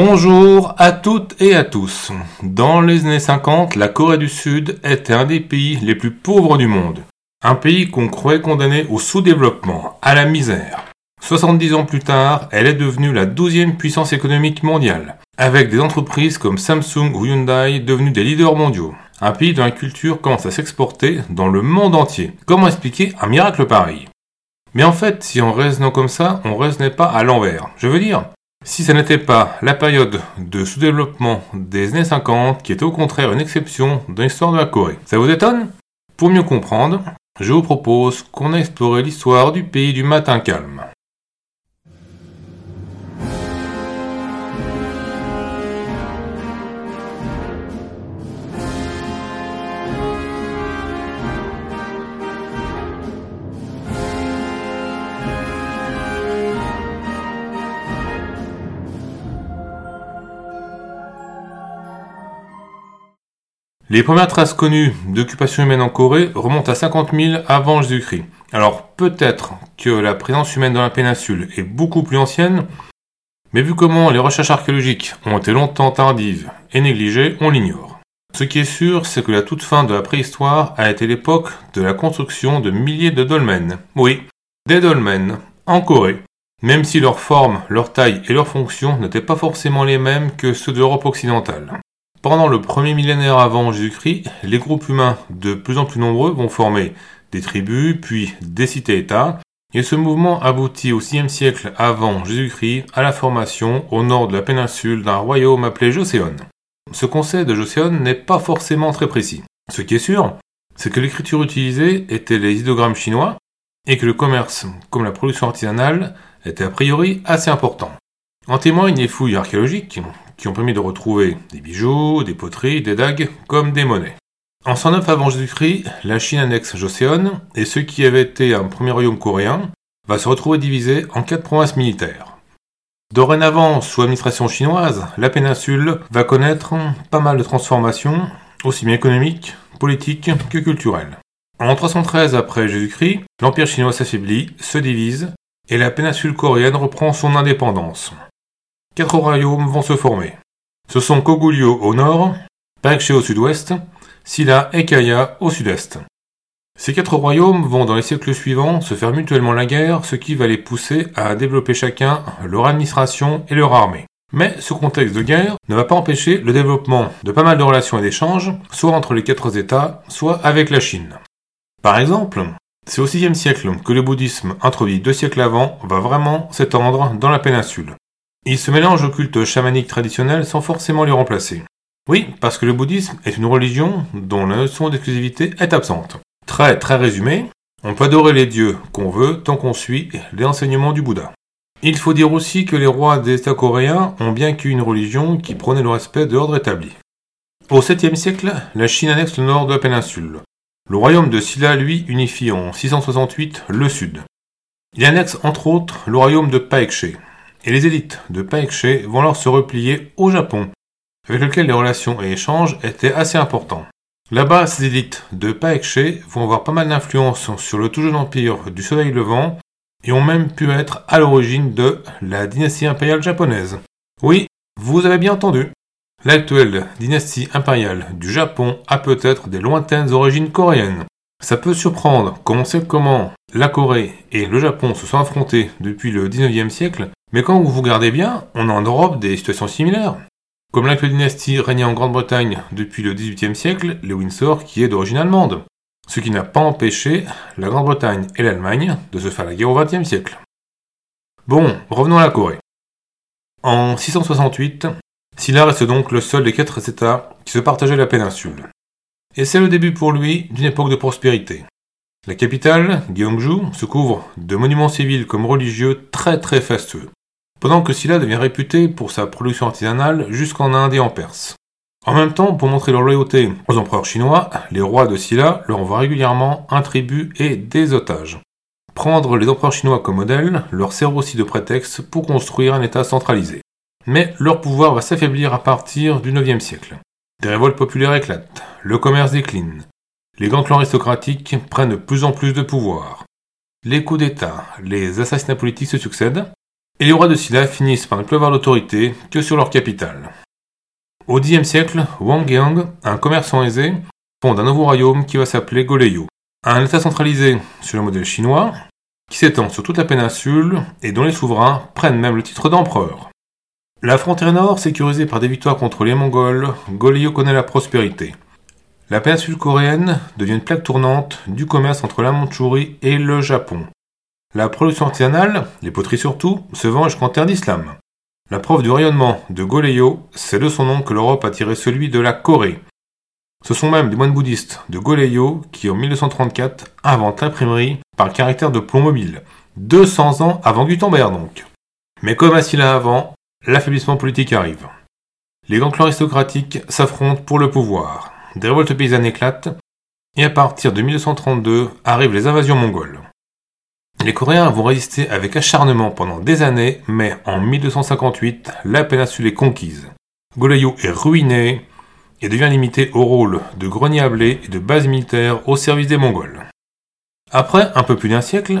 Bonjour à toutes et à tous. Dans les années 50, la Corée du Sud était un des pays les plus pauvres du monde. Un pays qu'on croyait condamné au sous-développement, à la misère. 70 ans plus tard, elle est devenue la 12e puissance économique mondiale, avec des entreprises comme Samsung ou Hyundai devenues des leaders mondiaux. Un pays dont la culture commence à s'exporter dans le monde entier. Comment expliquer un miracle pareil? Mais en fait, si on raisonnait comme ça, on raisonnait pas à l'envers. Je veux dire, si ce n'était pas la période de sous-développement des années 50, qui était au contraire une exception dans l'histoire de la Corée. Ça vous étonne? Pour mieux comprendre, je vous propose qu'on ait exploré l'histoire du pays du matin calme. Les premières traces connues d'occupation humaine en Corée remontent à 50 000 avant Jésus-Christ. Alors peut-être que la présence humaine dans la péninsule est beaucoup plus ancienne, mais vu comment les recherches archéologiques ont été longtemps tardives et négligées, on l'ignore. Ce qui est sûr, c'est que la toute fin de la préhistoire a été l'époque de la construction de milliers de dolmens. Oui, des dolmens, en Corée, même si leur forme, leur taille et leur fonction n'étaient pas forcément les mêmes que ceux de l'Europe occidentale. Pendant le premier millénaire avant Jésus-Christ, les groupes humains de plus en plus nombreux vont former des tribus, puis des cités-États, et ce mouvement aboutit au VIe siècle avant Jésus-Christ à la formation au nord de la péninsule d'un royaume appelé Joseon. Ce concept de Joseon n'est pas forcément très précis. Ce qui est sûr, c'est que l'écriture utilisée était les idogrammes chinois et que le commerce, comme la production artisanale, était a priori assez important. En témoignent les fouilles archéologiques qui ont permis de retrouver des bijoux, des poteries, des dagues, comme des monnaies. En 109 avant Jésus-Christ, la Chine annexe Joseon, et ce qui avait été un premier royaume coréen va se retrouver divisé en quatre provinces militaires. Dorénavant, sous administration chinoise, la péninsule va connaître pas mal de transformations, aussi bien économiques, politiques que culturelles. En 313 après Jésus-Christ, l'Empire chinois s'affaiblit, se divise, et la péninsule coréenne reprend son indépendance quatre royaumes vont se former. Ce sont Koguryo au nord, Paekche au sud-ouest, Silla et Kaya au sud-est. Ces quatre royaumes vont dans les siècles suivants se faire mutuellement la guerre, ce qui va les pousser à développer chacun leur administration et leur armée. Mais ce contexte de guerre ne va pas empêcher le développement de pas mal de relations et d'échanges, soit entre les quatre États, soit avec la Chine. Par exemple, c'est au VIe siècle que le bouddhisme, introduit deux siècles avant, va vraiment s'étendre dans la péninsule. Il se mélange au culte chamanique traditionnel sans forcément les remplacer. Oui, parce que le bouddhisme est une religion dont la notion d'exclusivité est absente. Très très résumé, on peut adorer les dieux qu'on veut tant qu'on suit les enseignements du Bouddha. Il faut dire aussi que les rois des États coréens ont bien qu'une religion qui prônait le respect de l'ordre établi. Au 7e siècle, la Chine annexe le nord de la péninsule. Le royaume de Silla, lui, unifie en 668 le sud. Il annexe entre autres le royaume de Paekche, et les élites de Paekche vont alors se replier au Japon, avec lequel les relations et échanges étaient assez importants. Là-bas, ces élites de Paekche vont avoir pas mal d'influence sur le tout jeune empire du Soleil Levant et ont même pu être à l'origine de la dynastie impériale japonaise. Oui, vous avez bien entendu. L'actuelle dynastie impériale du Japon a peut-être des lointaines origines coréennes. Ça peut surprendre, comme on sait comment la Corée et le Japon se sont affrontés depuis le 19e siècle, mais quand vous vous regardez bien, on a en Europe des situations similaires. Comme l'actuelle dynastie régnait en Grande-Bretagne depuis le XVIIIe siècle, les Windsor qui est d'origine allemande. Ce qui n'a pas empêché la Grande-Bretagne et l'Allemagne de se faire la guerre au XXe siècle. Bon, revenons à la Corée. En 668, Silla reste donc le seul des quatre États qui se partageaient la péninsule. Et c'est le début pour lui d'une époque de prospérité. La capitale, Gyeongju, se couvre de monuments civils comme religieux très très fastueux pendant que Silla devient réputé pour sa production artisanale jusqu'en Inde et en Perse. En même temps, pour montrer leur loyauté aux empereurs chinois, les rois de Silla leur envoient régulièrement un tribut et des otages. Prendre les empereurs chinois comme modèle leur sert aussi de prétexte pour construire un État centralisé. Mais leur pouvoir va s'affaiblir à partir du IXe siècle. Des révoltes populaires éclatent, le commerce décline, les grands clans aristocratiques prennent de plus en plus de pouvoir. Les coups d'État, les assassinats politiques se succèdent, et les rois de Silla finissent par ne plus avoir d'autorité que sur leur capitale. Au Xe siècle, Wang Yang, un commerçant aisé, fonde un nouveau royaume qui va s'appeler Goryeo, un état centralisé sur le modèle chinois, qui s'étend sur toute la péninsule et dont les souverains prennent même le titre d'empereur. La frontière nord, sécurisée par des victoires contre les Mongols, Goryeo connaît la prospérité. La péninsule coréenne devient une plaque tournante du commerce entre la Mandchourie et le Japon. La production artisanale, les poteries surtout, se vend jusqu'en terre d'islam. La preuve du rayonnement de Goryeo, c'est de son nom que l'Europe a tiré celui de la Corée. Ce sont même des moines bouddhistes de Goryeo qui, en 1234, inventent l'imprimerie par caractère de plomb mobile. 200 ans avant Gutenberg donc. Mais comme à Silla avant, l'affaiblissement politique arrive. Les gangs aristocratiques s'affrontent pour le pouvoir. Des révoltes paysannes éclatent, et à partir de 1232 arrivent les invasions mongoles. Les Coréens vont résister avec acharnement pendant des années, mais en 1258, la péninsule est conquise. Goryeo est ruiné et devient limité au rôle de grenier à blé et de base militaire au service des Mongols. Après un peu plus d'un siècle,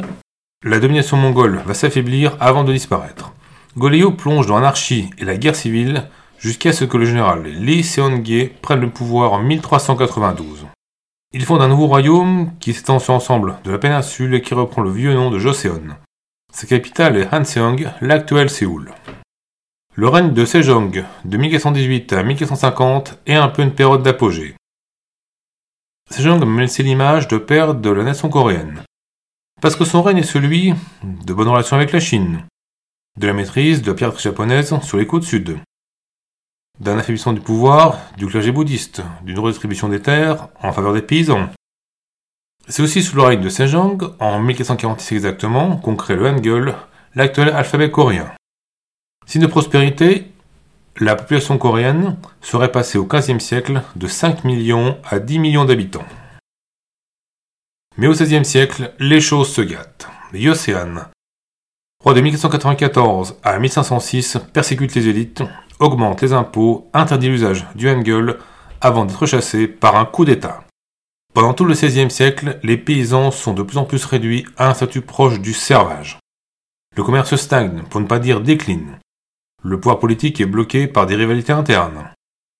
la domination mongole va s'affaiblir avant de disparaître. Goryeo plonge dans l'anarchie et la guerre civile jusqu'à ce que le général Lee Seong-ge prenne le pouvoir en 1392. Il fonde un nouveau royaume qui s'étend sur l'ensemble de la péninsule et qui reprend le vieux nom de Joseon. Sa capitale est Hanseong, l'actuel Séoul. Le règne de Sejong de 1418 à 1450 est un peu une période d'apogée. Sejong m'a laissé l'image de père de la nation coréenne? Parce que son règne est celui de bonnes relations avec la Chine, de la maîtrise de la piraterie japonaise sur les côtes sud, d'un affaiblissement du pouvoir du clergé bouddhiste, d'une redistribution des terres en faveur des paysans. C'est aussi sous le règne de Sejong, en 1446 exactement, qu'on crée le Hangul, l'actuel alphabet coréen. Signe de prospérité, la population coréenne serait passée au XVe siècle de 5 millions à 10 millions d'habitants. Mais au XVIe siècle, les choses se gâtent. Yosean, roi de 1494 à 1506, persécute les élites, augmente les impôts, interdit l'usage du hangul avant d'être chassé par un coup d'État. Pendant tout le XVIe siècle, les paysans sont de plus en plus réduits à un statut proche du servage. Le commerce stagne, pour ne pas dire décline. Le pouvoir politique est bloqué par des rivalités internes.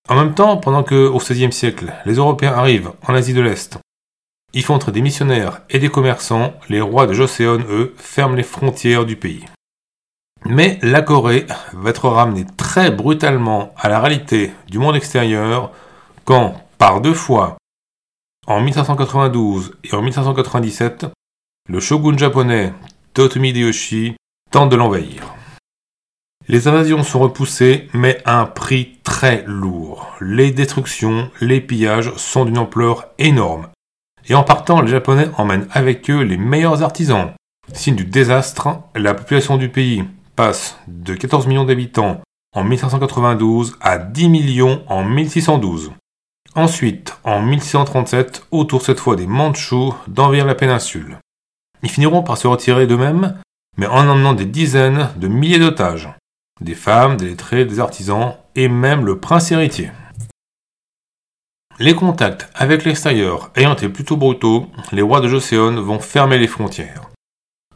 En même temps, pendant que, au XVIe siècle, les Européens arrivent en Asie de l'Est, y font entrer des missionnaires et des commerçants, les rois de Joseon, eux, ferment les frontières du pays. Mais la Corée va être ramenée très brutalement à la réalité du monde extérieur quand, par deux fois, en 1592 et en 1597, le shogun japonais Totomi Hideyoshi tente de l'envahir. Les invasions sont repoussées, mais à un prix très lourd. Les destructions, les pillages sont d'une ampleur énorme. Et en partant, les Japonais emmènent avec eux les meilleurs artisans. Signe du désastre, la population du pays passe de 14 millions d'habitants en 1592 à 10 millions en 1612. Ensuite, en 1637, autour cette fois des Mandchous d'envers la péninsule. Ils finiront par se retirer d'eux-mêmes, mais en emmenant des dizaines de milliers d'otages. Des femmes, des lettrés, des artisans, et même le prince héritier. Les contacts avec l'extérieur ayant été plutôt brutaux, les rois de Joseon vont fermer les frontières.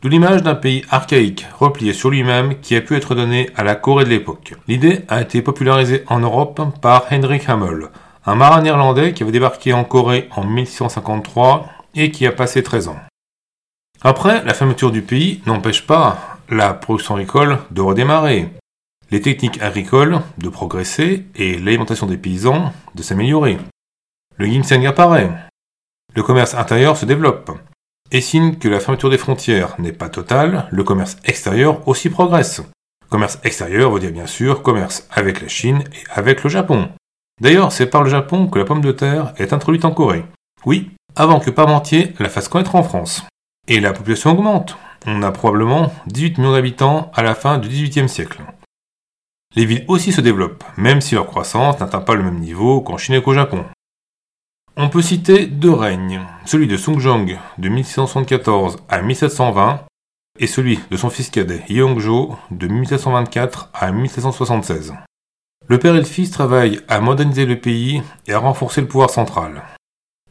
D'où l'image d'un pays archaïque, replié sur lui-même, qui a pu être donné à la Corée de l'époque. L'idée a été popularisée en Europe par Hendrik Hamel, un marin néerlandais qui avait débarqué en Corée en 1653 et qui a passé 13 ans. Après, la fermeture du pays n'empêche pas la production agricole de redémarrer, les techniques agricoles de progresser et l'alimentation des paysans de s'améliorer. Le ginseng apparaît. Le commerce intérieur se développe et signe que la fermeture des frontières n'est pas totale, le commerce extérieur aussi progresse. Commerce extérieur veut dire bien sûr commerce avec la Chine et avec le Japon. D'ailleurs, c'est par le Japon que la pomme de terre est introduite en Corée. Oui, avant que Parmentier la fasse connaître en France. Et la population augmente. On a probablement 18 millions d'habitants à la fin du XVIIIe siècle. Les villes aussi se développent, même si leur croissance n'atteint pas le même niveau qu'en Chine et qu'au Japon. On peut citer deux règnes, celui de Sung Jong de 1674 à 1720 et celui de son fils cadet Yeongjo de 1724 à 1776. Le père et le fils travaillent à moderniser le pays et à renforcer le pouvoir central.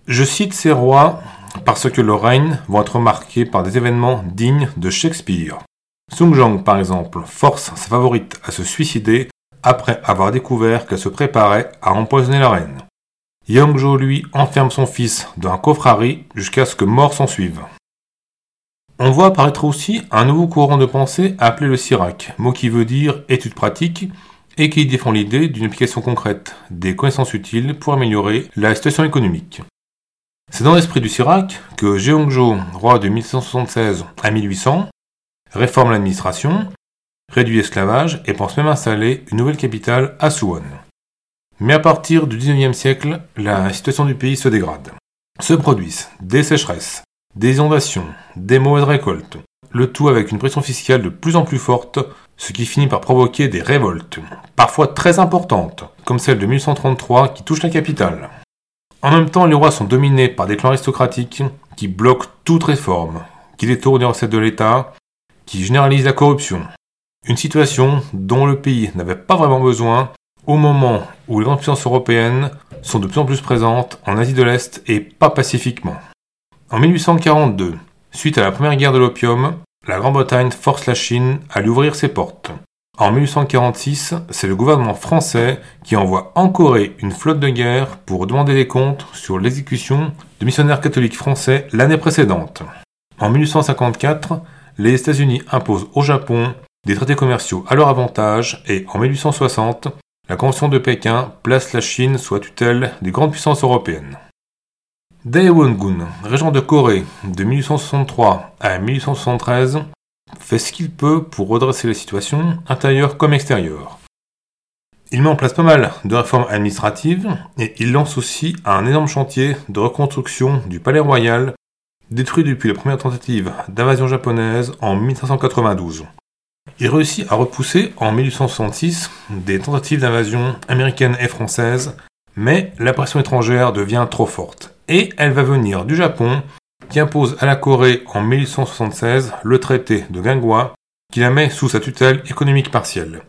Je cite ces rois parce que leurs règnes vont être marqués par des événements dignes de Shakespeare. Sung Jong, par exemple, force sa favorite à se suicider après avoir découvert qu'elle se préparait à empoisonner la reine. Yangzhou, lui, enferme son fils dans un coffre jusqu'à ce que mort s'en suive. On voit apparaître aussi un nouveau courant de pensée appelé le SIRAC, mot qui veut dire étude pratique, et qui défend l'idée d'une application concrète des connaissances utiles pour améliorer la situation économique. C'est dans l'esprit du Sirac que Jeongjo, roi de 1776 à 1800, réforme l'administration, réduit l'esclavage et pense même installer une nouvelle capitale à Suwon. Mais à partir du 19e siècle, la situation du pays se dégrade. Se produisent des sécheresses, des inondations, des mauvaises récoltes, le tout avec une pression fiscale de plus en plus forte, ce qui finit par provoquer des révoltes, parfois très importantes, comme celle de 1133 qui touche la capitale. En même temps, les rois sont dominés par des clans aristocratiques qui bloquent toute réforme, qui détournent les recettes de l'État, qui généralisent la corruption. Une situation dont le pays n'avait pas vraiment besoin au moment où les grandes puissances européennes sont de plus en plus présentes en Asie de l'Est et pas pacifiquement. En 1842, suite à la première guerre de l'opium, la Grande-Bretagne force la Chine à lui ouvrir ses portes. En 1846, c'est le gouvernement français qui envoie en Corée une flotte de guerre pour demander des comptes sur l'exécution de missionnaires catholiques français l'année précédente. En 1854, les États-Unis imposent au Japon des traités commerciaux à leur avantage et en 1860, la Convention de Pékin place la Chine sous la tutelle des grandes puissances européennes. Daewon-gun, régent de Corée de 1863 à 1873, fait ce qu'il peut pour redresser la situation, intérieure comme extérieure. Il met en place pas mal de réformes administratives et il lance aussi un énorme chantier de reconstruction du palais royal, détruit depuis la première tentative d'invasion japonaise en 1592. Il réussit à repousser en 1866 des tentatives d'invasion américaines et françaises, mais la pression étrangère devient trop forte et elle va venir du Japon qui impose à la Corée en 1876 le traité de Gangwa qui la met sous sa tutelle économique partielle.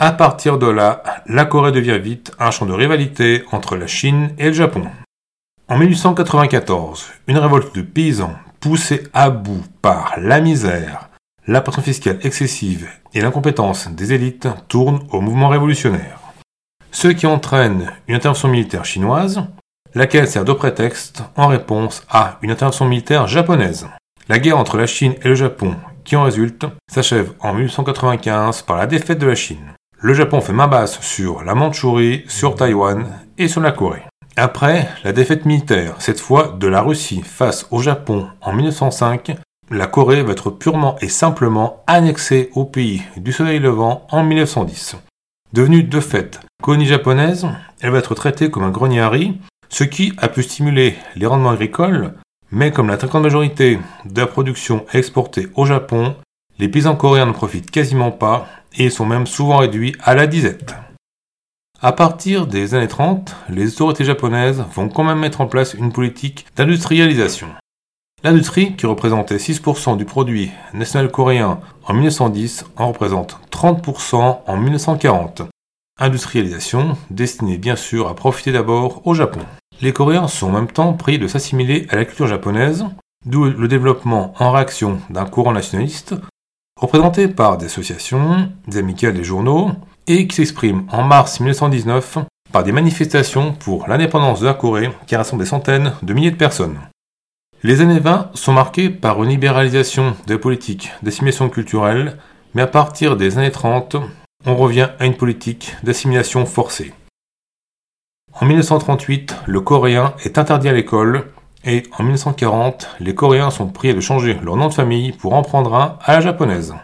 À partir de là, la Corée devient vite un champ de rivalité entre la Chine et le Japon. En 1894, une révolte de paysans poussée à bout par la misère, la pression fiscale excessive et l'incompétence des élites tourne au mouvement révolutionnaire. Ce qui entraîne une intervention militaire chinoise, laquelle sert de prétexte en réponse à une intervention militaire japonaise. La guerre entre la Chine et le Japon qui en résulte s'achève en 1895 par la défaite de la Chine. Le Japon fait main basse sur la Mandchourie, sur Taïwan et sur la Corée. Après la défaite militaire, cette fois de la Russie face au Japon en 1905, la Corée va être purement et simplement annexée au pays du soleil levant en 1910. Devenue de fait colonie japonaise, elle va être traitée comme un grenier à riz ce qui a pu stimuler les rendements agricoles, mais comme la très grande majorité de la production exportée au Japon, les paysans coréens ne profitent quasiment pas et sont même souvent réduits à la disette. À partir des années 30, les autorités japonaises vont quand même mettre en place une politique d'industrialisation. L'industrie, qui représentait 6% du produit national coréen en 1910, en représente 30% en 1940. Industrialisation destinée bien sûr à profiter d'abord au Japon. Les Coréens sont en même temps pris de s'assimiler à la culture japonaise, d'où le développement en réaction d'un courant nationaliste, représenté par des associations, des amicales des journaux, et qui s'exprime en mars 1919 par des manifestations pour l'indépendance de la Corée qui rassemblent des centaines de milliers de personnes. Les années 20 sont marquées par une libéralisation des politiques d'assimilation culturelle, mais à partir des années 30, on revient à une politique d'assimilation forcée. En 1938, le coréen est interdit à l'école et en 1940, les Coréens sont priés de changer leur nom de famille pour en prendre un à la japonaise.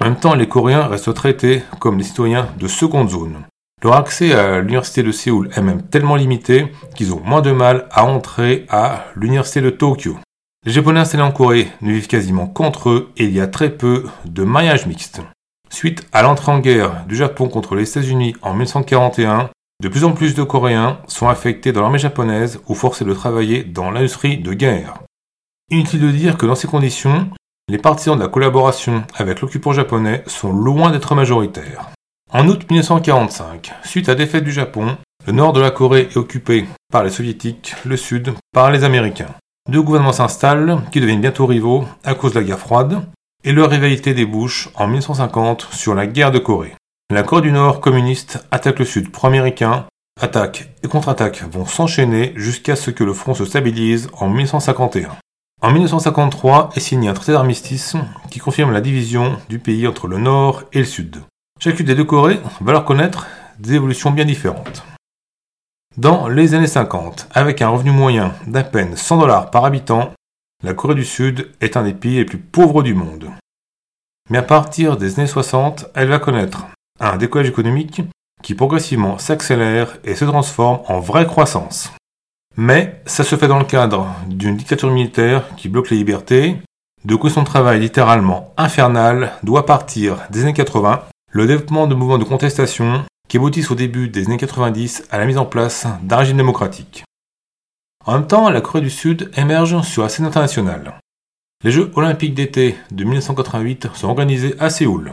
En même temps, les Coréens restent traités comme des citoyens de seconde zone. Leur accès à l'université de Séoul est même tellement limité qu'ils ont moins de mal à entrer à l'université de Tokyo. Les Japonais installés en Corée ne vivent quasiment qu'entre eux et il y a très peu de mariages mixtes. Suite à l'entrée en guerre du Japon contre les États-Unis en 1941, de plus en plus de Coréens sont affectés dans l'armée japonaise ou forcés de travailler dans l'industrie de guerre. Inutile de dire que dans ces conditions, les partisans de la collaboration avec l'occupant japonais sont loin d'être majoritaires. En août 1945, suite à la défaite du Japon, le nord de la Corée est occupé par les soviétiques, le sud par les américains. Deux gouvernements s'installent qui deviennent bientôt rivaux à cause de la guerre froide, et leur rivalité débouche en 1950 sur la guerre de Corée. La Corée du Nord communiste attaque le Sud pro-américain, attaque et contre-attaque vont s'enchaîner jusqu'à ce que le front se stabilise en 1951. En 1953 est signé un traité d'armistice qui confirme la division du pays entre le Nord et le Sud. Chacune des deux Corées va leur connaître des évolutions bien différentes. Dans les années 50, avec un revenu moyen d'à peine 100 dollars par habitant, la Corée du Sud est un des pays les plus pauvres du monde. Mais à partir des années 60, elle va connaître un décollage économique qui progressivement s'accélère et se transforme en vraie croissance. Mais ça se fait dans le cadre d'une dictature militaire qui bloque les libertés, de quoi son travail littéralement infernal doit partir des années 80, le développement de mouvements de contestation qui aboutissent au début des années 90 à la mise en place d'un régime démocratique. En même temps, la Corée du Sud émerge sur la scène internationale. Les Jeux olympiques d'été de 1988 sont organisés à Séoul.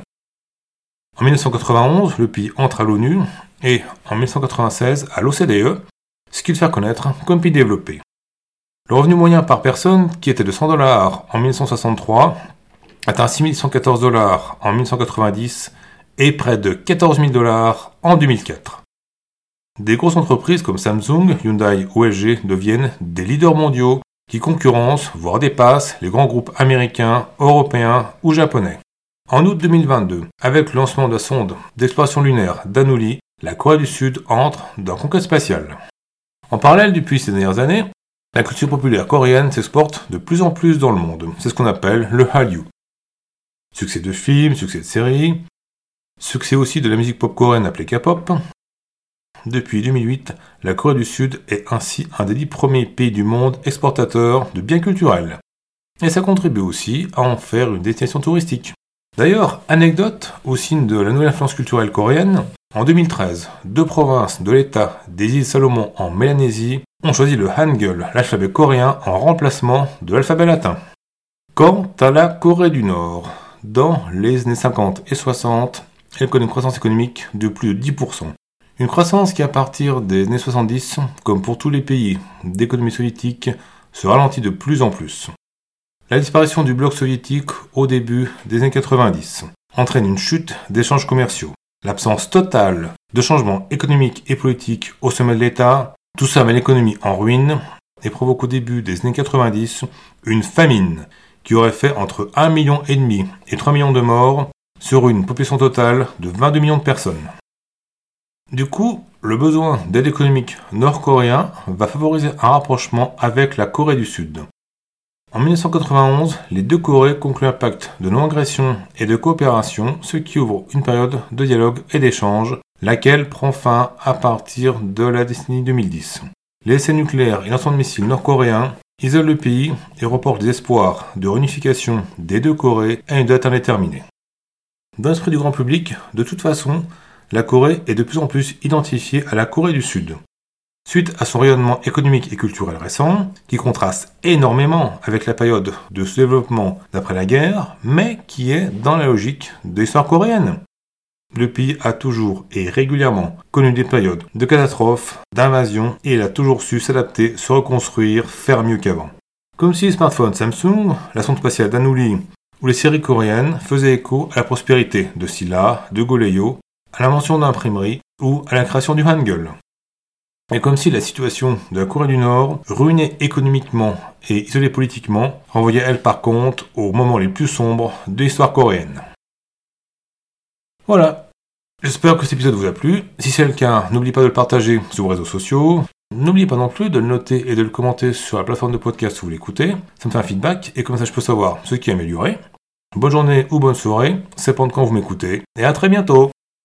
En 1991, le pays entre à l'ONU et en 1996 à l'OCDE, ce qui le fait connaître comme pays développé. Le revenu moyen par personne, qui était de 100 dollars en 1963, atteint 6114 dollars en 1990 et près de 14 000 dollars en 2004. Des grosses entreprises comme Samsung, Hyundai ou LG deviennent des leaders mondiaux qui concurrencent, voire dépassent les grands groupes américains, européens ou japonais. En août 2022, avec le lancement de la sonde d'exploration lunaire Danuli, la Corée du Sud entre dans la conquête spatiale. En parallèle, depuis ces dernières années, la culture populaire coréenne s'exporte de plus en plus dans le monde. C'est ce qu'on appelle le Hallyu. Succès de films, succès de séries, Succès aussi de la musique pop coréenne appelée K-pop. Depuis 2008, la Corée du Sud est ainsi un des dix premiers pays du monde exportateurs de biens culturels. Et ça contribue aussi à en faire une destination touristique. D'ailleurs, anecdote au signe de la nouvelle influence culturelle coréenne, en 2013, deux provinces de l'État des îles Salomon en Mélanésie ont choisi le Hangul, l'alphabet coréen, en remplacement de l'alphabet latin. Quant à la Corée du Nord, dans les années 50 et 60, elle connaît une croissance économique de plus de 10%. Une croissance qui, à partir des années 70, comme pour tous les pays d'économie soviétique, se ralentit de plus en plus. La disparition du bloc soviétique au début des années 90 entraîne une chute d'échanges commerciaux. L'absence totale de changements économiques et politiques au sommet de l'État, tout ça met l'économie en ruine et provoque au début des années 90 une famine qui aurait fait entre 1,5 million et 3 millions de morts sur une population totale de 22 millions de personnes. Du coup, le besoin d'aide économique nord-coréen va favoriser un rapprochement avec la Corée du Sud. En 1991, les deux Corées concluent un pacte de non-agression et de coopération, ce qui ouvre une période de dialogue et d'échange, laquelle prend fin à partir de la décennie 2010. Les essais nucléaires et l'ensemble de missiles nord-coréens isolent le pays et reportent des espoirs de réunification des deux Corées à une date indéterminée. Dans l'esprit du grand public, de toute façon, la Corée est de plus en plus identifiée à la Corée du Sud. Suite à son rayonnement économique et culturel récent, qui contraste énormément avec la période de ce développement d'après la guerre, mais qui est dans la logique de l'histoire coréenne. Le pays a toujours et régulièrement connu des périodes de catastrophes, d'invasions, et il a toujours su s'adapter, se reconstruire, faire mieux qu'avant. Comme si les smartphones Samsung, la sonde spatiale d'Anouli où les séries coréennes faisaient écho à la prospérité de Silla, de Goleyo, à l'invention d'imprimerie ou à la création du Hangul. Et comme si la situation de la Corée du Nord, ruinée économiquement et isolée politiquement, renvoyait elle par contre aux moments les plus sombres de l'histoire coréenne. Voilà. J'espère que cet épisode vous a plu. Si c'est le cas, n'oubliez pas de le partager sur vos réseaux sociaux. N'oubliez pas non plus de le noter et de le commenter sur la plateforme de podcast où vous l'écoutez. Ça me fait un feedback et comme ça je peux savoir ce qui est amélioré. Bonne journée ou bonne soirée, c'est pendant quand vous m'écoutez, et à très bientôt